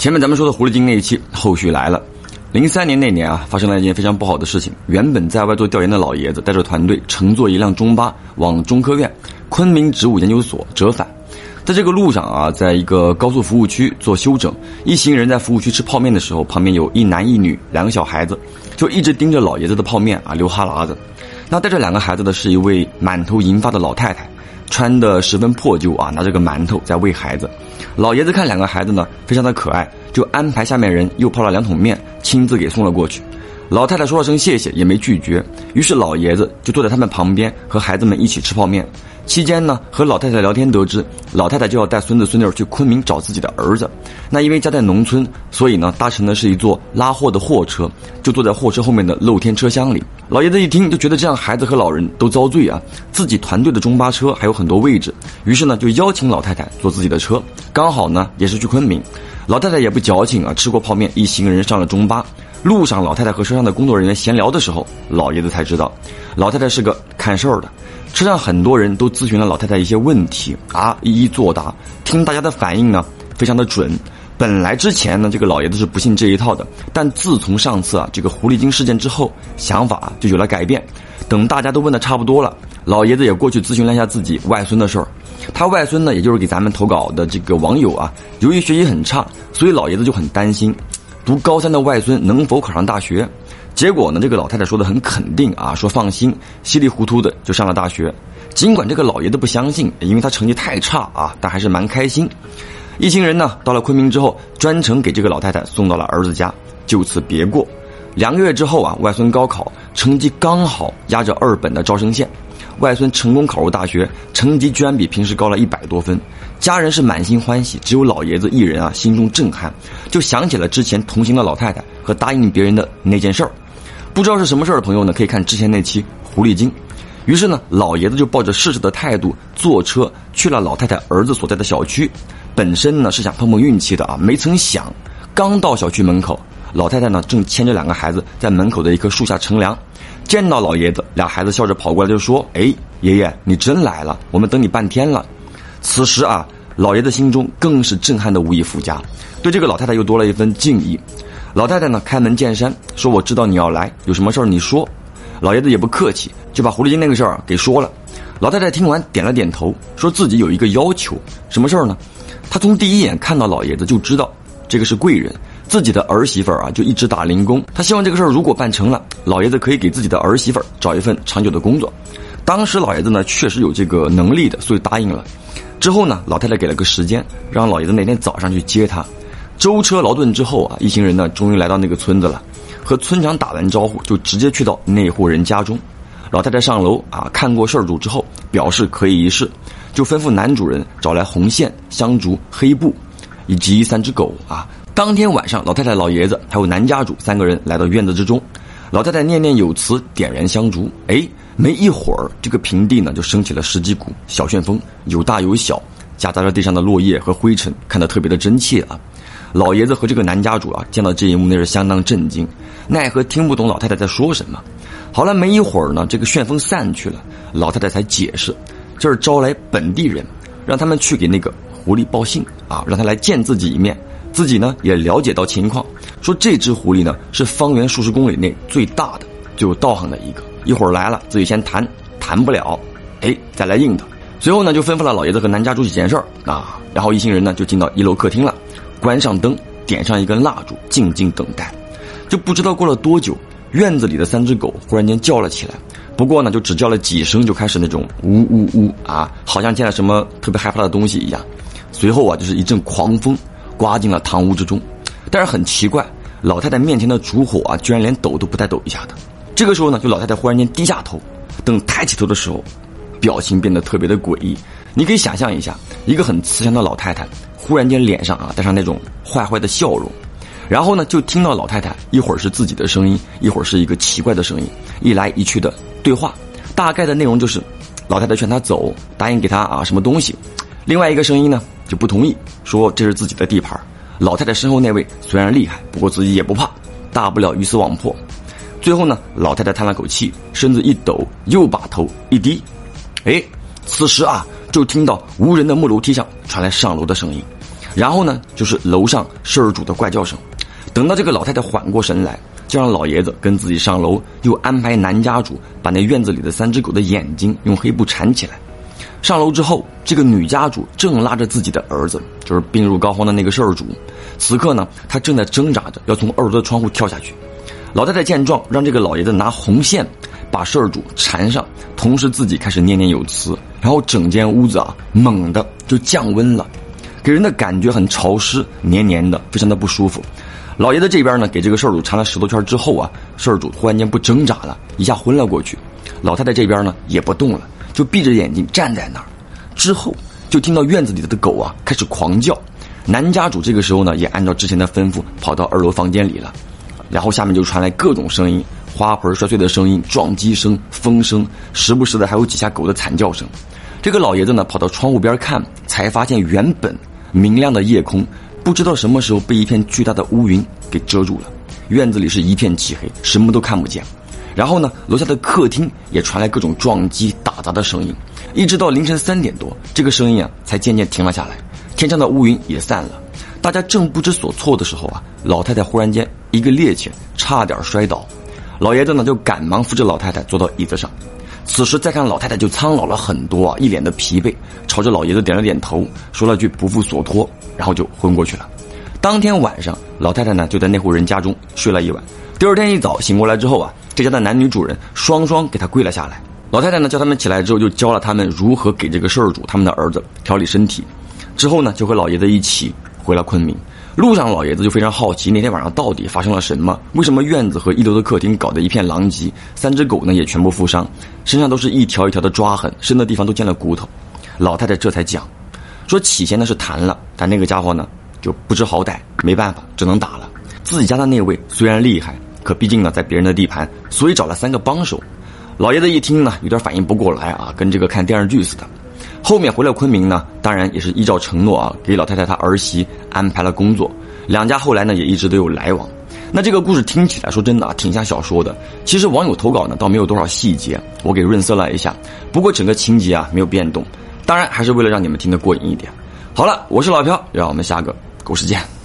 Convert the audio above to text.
前面咱们说的狐狸精那一期，后续来了。零三年那年啊，发生了一件非常不好的事情。原本在外做调研的老爷子，带着团队乘坐一辆中巴往中科院昆明植物研究所折返。在这个路上啊，在一个高速服务区做休整，一行人在服务区吃泡面的时候，旁边有一男一女两个小孩子，就一直盯着老爷子的泡面啊，流哈喇子。那带着两个孩子的是一位满头银发的老太太。穿的十分破旧啊，拿着个馒头在喂孩子。老爷子看两个孩子呢，非常的可爱，就安排下面人又泡了两桶面，亲自给送了过去。老太太说了声谢谢，也没拒绝。于是老爷子就坐在他们旁边，和孩子们一起吃泡面。期间呢，和老太太聊天得知，老太太就要带孙子孙女去昆明找自己的儿子。那因为家在农村，所以呢，搭乘的是一座拉货的货车，就坐在货车后面的露天车厢里。老爷子一听就觉得这样孩子和老人都遭罪啊，自己团队的中巴车还有很多位置，于是呢就邀请老太太坐自己的车，刚好呢也是去昆明。老太太也不矫情啊，吃过泡面，一行人上了中巴。路上，老太太和车上的工作人员闲聊的时候，老爷子才知道，老太太是个看事儿的。车上很多人都咨询了老太太一些问题啊，一一作答。听大家的反应呢，非常的准。本来之前呢，这个老爷子是不信这一套的，但自从上次啊这个狐狸精事件之后，想法就有了改变。等大家都问的差不多了，老爷子也过去咨询了一下自己外孙的事儿。他外孙呢，也就是给咱们投稿的这个网友啊，由于学习很差，所以老爷子就很担心。读高三的外孙能否考上大学？结果呢？这个老太太说的很肯定啊，说放心，稀里糊涂的就上了大学。尽管这个老爷子不相信，因为他成绩太差啊，但还是蛮开心。一行人呢，到了昆明之后，专程给这个老太太送到了儿子家，就此别过。两个月之后啊，外孙高考成绩刚好压着二本的招生线。外孙成功考入大学，成绩居然比平时高了一百多分，家人是满心欢喜，只有老爷子一人啊心中震撼，就想起了之前同行的老太太和答应别人的那件事儿，不知道是什么事儿的朋友呢，可以看之前那期狐狸精。于是呢，老爷子就抱着试试的态度坐车去了老太太儿子所在的小区，本身呢是想碰碰运气的啊，没曾想，刚到小区门口，老太太呢正牵着两个孩子在门口的一棵树下乘凉。见到老爷子，俩孩子笑着跑过来就说：“哎，爷爷，你真来了，我们等你半天了。”此时啊，老爷子心中更是震撼的无以复加，对这个老太太又多了一份敬意。老太太呢，开门见山说：“我知道你要来，有什么事儿你说。”老爷子也不客气，就把狐狸精那个事儿给说了。老太太听完点了点头，说自己有一个要求，什么事儿呢？她从第一眼看到老爷子就知道，这个是贵人。自己的儿媳妇儿啊，就一直打零工。他希望这个事儿如果办成了，老爷子可以给自己的儿媳妇儿找一份长久的工作。当时老爷子呢确实有这个能力的，所以答应了。之后呢，老太太给了个时间，让老爷子那天早上去接她。舟车劳顿之后啊，一行人呢终于来到那个村子了。和村长打完招呼，就直接去到那户人家中。老太太上楼啊，看过事儿主之后，表示可以一试，就吩咐男主人找来红线、香烛、黑布，以及三只狗啊。当天晚上，老太太、老爷子还有男家主三个人来到院子之中。老太太念念有词，点燃香烛。哎，没一会儿，这个平地呢就升起了十几股小旋风，有大有小，夹杂着地上的落叶和灰尘，看得特别的真切啊。老爷子和这个男家主啊，见到这一幕那是相当震惊，奈何听不懂老太太在说什么。好了，没一会儿呢，这个旋风散去了，老太太才解释，这是招来本地人，让他们去给那个狐狸报信啊，让他来见自己一面。自己呢也了解到情况，说这只狐狸呢是方圆数十公里内最大的、最有道行的一个。一会儿来了，自己先谈谈不了，哎，再来硬的。随后呢就吩咐了老爷子和南家主几件事儿啊，然后一行人呢就进到一楼客厅了，关上灯，点上一根蜡烛，静静等待。就不知道过了多久，院子里的三只狗忽然间叫了起来，不过呢就只叫了几声，就开始那种呜呜呜啊，好像见了什么特别害怕的东西一样。随后啊就是一阵狂风。刮进了堂屋之中，但是很奇怪，老太太面前的烛火啊，居然连抖都不带抖一下的。这个时候呢，就老太太忽然间低下头，等抬起头的时候，表情变得特别的诡异。你可以想象一下，一个很慈祥的老太太，忽然间脸上啊带上那种坏坏的笑容，然后呢，就听到老太太一会儿是自己的声音，一会儿是一个奇怪的声音，一来一去的对话，大概的内容就是，老太太劝她走，答应给她啊什么东西，另外一个声音呢。就不同意，说这是自己的地盘。老太太身后那位虽然厉害，不过自己也不怕，大不了鱼死网破。最后呢，老太太叹了口气，身子一抖，又把头一低。哎，此时啊，就听到无人的木楼梯上传来上楼的声音。然后呢，就是楼上事儿主的怪叫声。等到这个老太太缓过神来，就让老爷子跟自己上楼，又安排男家主把那院子里的三只狗的眼睛用黑布缠起来。上楼之后，这个女家主正拉着自己的儿子，就是病入膏肓的那个事儿主。此刻呢，他正在挣扎着要从二楼的窗户跳下去。老太太见状，让这个老爷子拿红线把事儿主缠上，同时自己开始念念有词，然后整间屋子啊猛的就降温了，给人的感觉很潮湿、黏黏的，非常的不舒服。老爷子这边呢，给这个事儿主缠了十多圈之后啊，事儿主突然间不挣扎了，一下昏了过去。老太太这边呢也不动了。就闭着眼睛站在那儿，之后就听到院子里的狗啊开始狂叫。男家主这个时候呢，也按照之前的吩咐跑到二楼房间里了。然后下面就传来各种声音：花盆摔碎的声音、撞击声、风声，时不时的还有几下狗的惨叫声。这个老爷子呢，跑到窗户边看，才发现原本明亮的夜空，不知道什么时候被一片巨大的乌云给遮住了。院子里是一片漆黑，什么都看不见。然后呢，楼下的客厅也传来各种撞击、打砸的声音，一直到凌晨三点多，这个声音啊才渐渐停了下来，天上的乌云也散了。大家正不知所措的时候啊，老太太忽然间一个趔趄，差点摔倒，老爷子呢就赶忙扶着老太太坐到椅子上。此时再看老太太就苍老了很多啊，一脸的疲惫，朝着老爷子点了点头，说了句不负所托，然后就昏过去了。当天晚上，老太太呢就在那户人家中睡了一晚。第二天一早醒过来之后啊。这家的男女主人双双给他跪了下来。老太太呢叫他们起来之后，就教了他们如何给这个事儿主他们的儿子调理身体。之后呢，就和老爷子一起回了昆明。路上，老爷子就非常好奇那天晚上到底发生了什么？为什么院子和一楼的客厅搞得一片狼藉？三只狗呢也全部负伤，身上都是一条一条的抓痕，深的地方都见了骨头。老太太这才讲，说起先呢是谈了，但那个家伙呢就不知好歹，没办法，只能打了。自己家的那位虽然厉害。可毕竟呢，在别人的地盘，所以找了三个帮手。老爷子一听呢，有点反应不过来啊，跟这个看电视剧似的。后面回了昆明呢，当然也是依照承诺啊，给老太太她儿媳安排了工作。两家后来呢，也一直都有来往。那这个故事听起来说真的啊，挺像小说的。其实网友投稿呢，倒没有多少细节，我给润色了一下。不过整个情节啊，没有变动。当然，还是为了让你们听得过瘾一点。好了，我是老飘，让我们下个故事见。